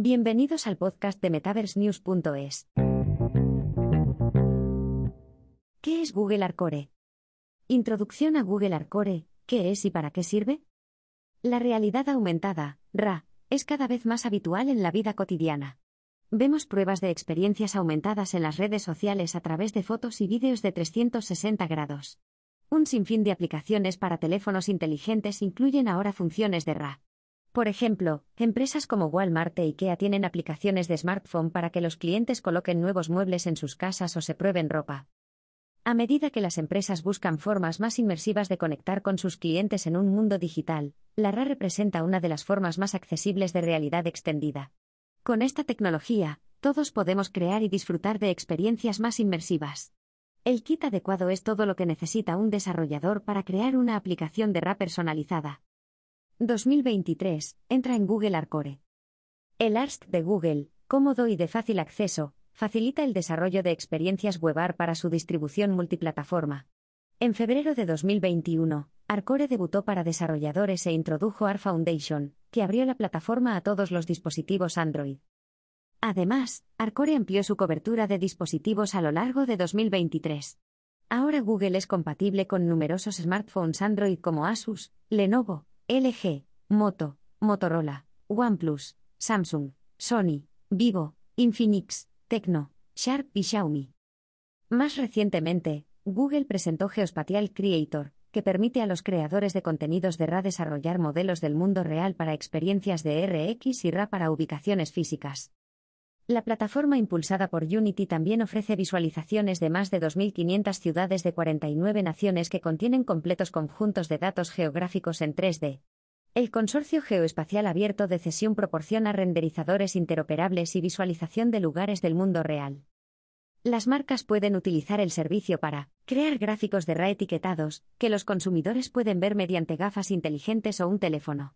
Bienvenidos al podcast de MetaverseNews.es. ¿Qué es Google Arcore? Introducción a Google Arcore, ¿qué es y para qué sirve? La realidad aumentada, RA, es cada vez más habitual en la vida cotidiana. Vemos pruebas de experiencias aumentadas en las redes sociales a través de fotos y vídeos de 360 grados. Un sinfín de aplicaciones para teléfonos inteligentes incluyen ahora funciones de RA. Por ejemplo, empresas como Walmart e IKEA tienen aplicaciones de smartphone para que los clientes coloquen nuevos muebles en sus casas o se prueben ropa. A medida que las empresas buscan formas más inmersivas de conectar con sus clientes en un mundo digital, la RA representa una de las formas más accesibles de realidad extendida. Con esta tecnología, todos podemos crear y disfrutar de experiencias más inmersivas. El kit adecuado es todo lo que necesita un desarrollador para crear una aplicación de RA personalizada. 2023. Entra en Google Arcore. El ARST de Google, cómodo y de fácil acceso, facilita el desarrollo de experiencias WebAR para su distribución multiplataforma. En febrero de 2021, Arcore debutó para desarrolladores e introdujo AR Foundation, que abrió la plataforma a todos los dispositivos Android. Además, Arcore amplió su cobertura de dispositivos a lo largo de 2023. Ahora Google es compatible con numerosos smartphones Android como Asus, Lenovo, LG, Moto, Motorola, OnePlus, Samsung, Sony, Vivo, Infinix, Tecno, Sharp y Xiaomi. Más recientemente, Google presentó Geospatial Creator, que permite a los creadores de contenidos de RA desarrollar modelos del mundo real para experiencias de RX y RA para ubicaciones físicas. La plataforma impulsada por Unity también ofrece visualizaciones de más de 2.500 ciudades de 49 naciones que contienen completos conjuntos de datos geográficos en 3D. El Consorcio Geoespacial Abierto de Cesión proporciona renderizadores interoperables y visualización de lugares del mundo real. Las marcas pueden utilizar el servicio para crear gráficos de RA etiquetados, que los consumidores pueden ver mediante gafas inteligentes o un teléfono.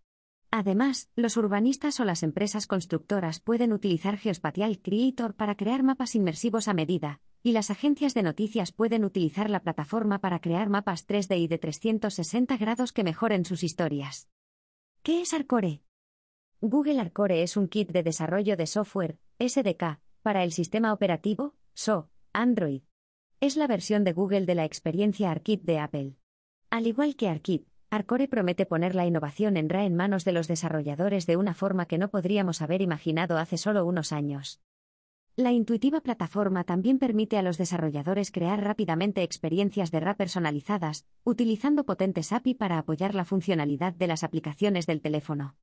Además, los urbanistas o las empresas constructoras pueden utilizar Geospatial Creator para crear mapas inmersivos a medida, y las agencias de noticias pueden utilizar la plataforma para crear mapas 3D y de 360 grados que mejoren sus historias. ¿Qué es Arcore? Google Arcore es un kit de desarrollo de software, SDK, para el sistema operativo, SO, Android. Es la versión de Google de la experiencia ARKit de Apple. Al igual que ARKit, Arcore promete poner la innovación en RA en manos de los desarrolladores de una forma que no podríamos haber imaginado hace solo unos años. La intuitiva plataforma también permite a los desarrolladores crear rápidamente experiencias de RA personalizadas, utilizando potentes API para apoyar la funcionalidad de las aplicaciones del teléfono.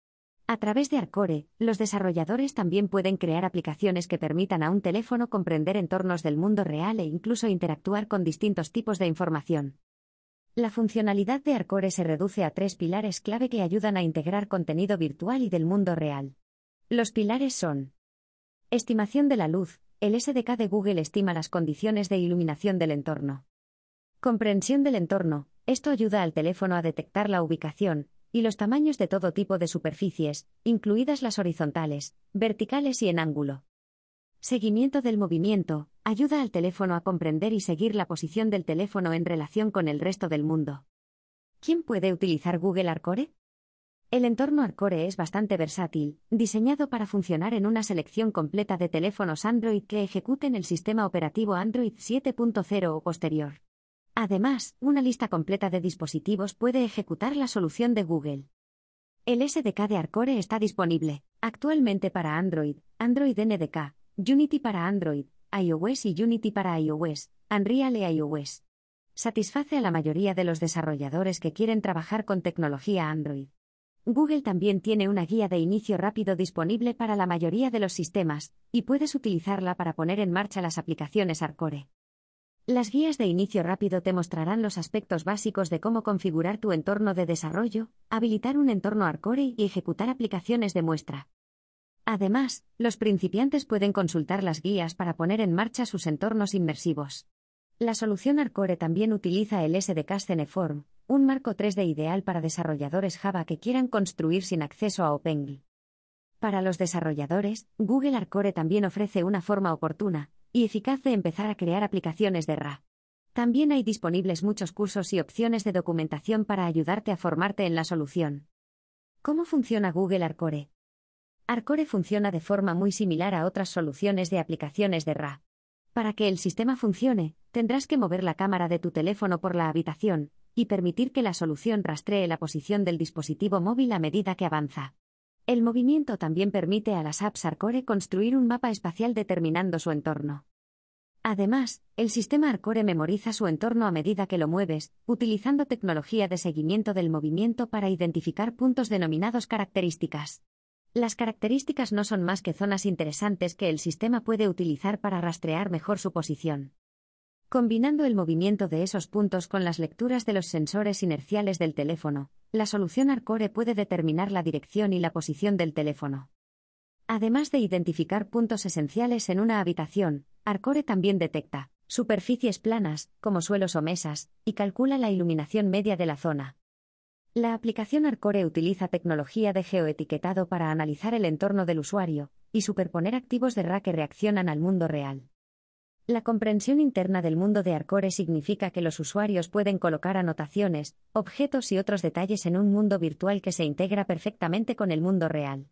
A través de Arcore, los desarrolladores también pueden crear aplicaciones que permitan a un teléfono comprender entornos del mundo real e incluso interactuar con distintos tipos de información. La funcionalidad de Arcore se reduce a tres pilares clave que ayudan a integrar contenido virtual y del mundo real. Los pilares son Estimación de la luz. El SDK de Google estima las condiciones de iluminación del entorno. Comprensión del entorno. Esto ayuda al teléfono a detectar la ubicación y los tamaños de todo tipo de superficies, incluidas las horizontales, verticales y en ángulo. Seguimiento del movimiento, ayuda al teléfono a comprender y seguir la posición del teléfono en relación con el resto del mundo. ¿Quién puede utilizar Google Arcore? El entorno Arcore es bastante versátil, diseñado para funcionar en una selección completa de teléfonos Android que ejecuten el sistema operativo Android 7.0 o posterior. Además, una lista completa de dispositivos puede ejecutar la solución de Google. El SDK de Arcore está disponible actualmente para Android, Android NDK, Unity para Android, iOS y Unity para iOS, Unreal e iOS. Satisface a la mayoría de los desarrolladores que quieren trabajar con tecnología Android. Google también tiene una guía de inicio rápido disponible para la mayoría de los sistemas, y puedes utilizarla para poner en marcha las aplicaciones Arcore. Las guías de inicio rápido te mostrarán los aspectos básicos de cómo configurar tu entorno de desarrollo, habilitar un entorno Arcore y ejecutar aplicaciones de muestra. Además, los principiantes pueden consultar las guías para poner en marcha sus entornos inmersivos. La solución Arcore también utiliza el SDK Ceneform, un marco 3D ideal para desarrolladores Java que quieran construir sin acceso a OpenGL. Para los desarrolladores, Google Arcore también ofrece una forma oportuna y eficaz de empezar a crear aplicaciones de RA. También hay disponibles muchos cursos y opciones de documentación para ayudarte a formarte en la solución. ¿Cómo funciona Google Arcore? Arcore funciona de forma muy similar a otras soluciones de aplicaciones de RA. Para que el sistema funcione, tendrás que mover la cámara de tu teléfono por la habitación y permitir que la solución rastree la posición del dispositivo móvil a medida que avanza. El movimiento también permite a las apps Arcore construir un mapa espacial determinando su entorno. Además, el sistema Arcore memoriza su entorno a medida que lo mueves, utilizando tecnología de seguimiento del movimiento para identificar puntos denominados características. Las características no son más que zonas interesantes que el sistema puede utilizar para rastrear mejor su posición. Combinando el movimiento de esos puntos con las lecturas de los sensores inerciales del teléfono, la solución Arcore puede determinar la dirección y la posición del teléfono. Además de identificar puntos esenciales en una habitación, Arcore también detecta superficies planas, como suelos o mesas, y calcula la iluminación media de la zona. La aplicación Arcore utiliza tecnología de geoetiquetado para analizar el entorno del usuario y superponer activos de RA que reaccionan al mundo real. La comprensión interna del mundo de Arcore significa que los usuarios pueden colocar anotaciones, objetos y otros detalles en un mundo virtual que se integra perfectamente con el mundo real.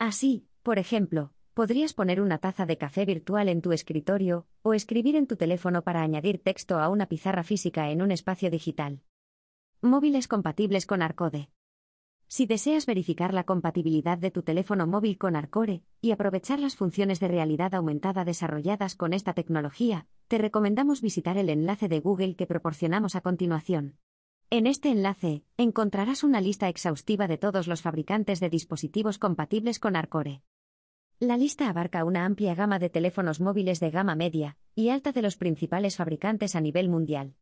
Así, por ejemplo, podrías poner una taza de café virtual en tu escritorio, o escribir en tu teléfono para añadir texto a una pizarra física en un espacio digital. Móviles compatibles con Arcode. Si deseas verificar la compatibilidad de tu teléfono móvil con Arcore y aprovechar las funciones de realidad aumentada desarrolladas con esta tecnología, te recomendamos visitar el enlace de Google que proporcionamos a continuación. En este enlace, encontrarás una lista exhaustiva de todos los fabricantes de dispositivos compatibles con Arcore. La lista abarca una amplia gama de teléfonos móviles de gama media y alta de los principales fabricantes a nivel mundial.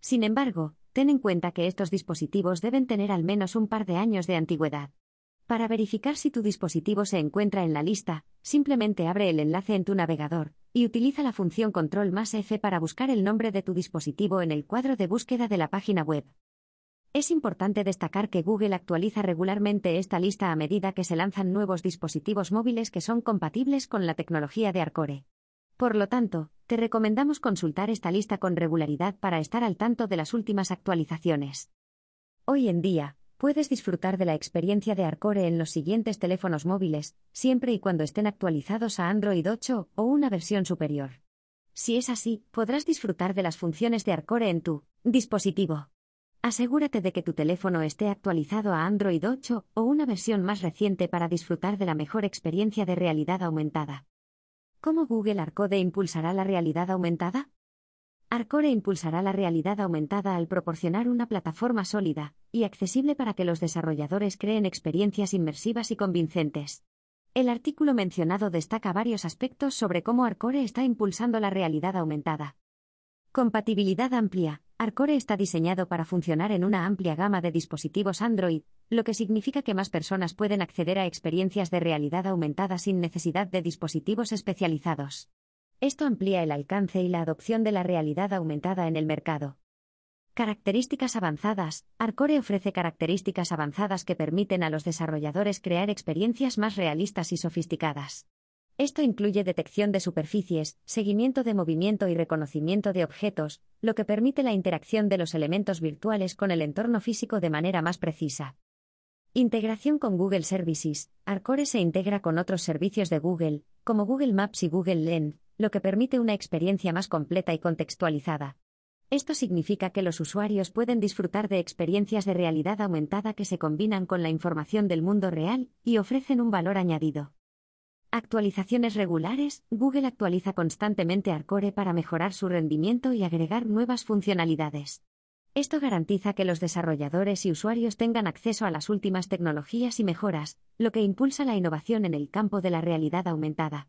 Sin embargo, ten en cuenta que estos dispositivos deben tener al menos un par de años de antigüedad. Para verificar si tu dispositivo se encuentra en la lista, simplemente abre el enlace en tu navegador y utiliza la función control más F para buscar el nombre de tu dispositivo en el cuadro de búsqueda de la página web. Es importante destacar que Google actualiza regularmente esta lista a medida que se lanzan nuevos dispositivos móviles que son compatibles con la tecnología de Arcore. Por lo tanto, te recomendamos consultar esta lista con regularidad para estar al tanto de las últimas actualizaciones. Hoy en día, puedes disfrutar de la experiencia de Arcore en los siguientes teléfonos móviles, siempre y cuando estén actualizados a Android 8 o una versión superior. Si es así, podrás disfrutar de las funciones de Arcore en tu dispositivo. Asegúrate de que tu teléfono esté actualizado a Android 8 o una versión más reciente para disfrutar de la mejor experiencia de realidad aumentada. ¿Cómo Google Arcode impulsará la realidad aumentada? Arcore impulsará la realidad aumentada al proporcionar una plataforma sólida y accesible para que los desarrolladores creen experiencias inmersivas y convincentes. El artículo mencionado destaca varios aspectos sobre cómo Arcore está impulsando la realidad aumentada. Compatibilidad amplia. Arcore está diseñado para funcionar en una amplia gama de dispositivos Android, lo que significa que más personas pueden acceder a experiencias de realidad aumentada sin necesidad de dispositivos especializados. Esto amplía el alcance y la adopción de la realidad aumentada en el mercado. Características avanzadas. Arcore ofrece características avanzadas que permiten a los desarrolladores crear experiencias más realistas y sofisticadas. Esto incluye detección de superficies, seguimiento de movimiento y reconocimiento de objetos, lo que permite la interacción de los elementos virtuales con el entorno físico de manera más precisa. Integración con Google Services. Arcore se integra con otros servicios de Google, como Google Maps y Google Lens, lo que permite una experiencia más completa y contextualizada. Esto significa que los usuarios pueden disfrutar de experiencias de realidad aumentada que se combinan con la información del mundo real y ofrecen un valor añadido. Actualizaciones regulares. Google actualiza constantemente Arcore para mejorar su rendimiento y agregar nuevas funcionalidades. Esto garantiza que los desarrolladores y usuarios tengan acceso a las últimas tecnologías y mejoras, lo que impulsa la innovación en el campo de la realidad aumentada.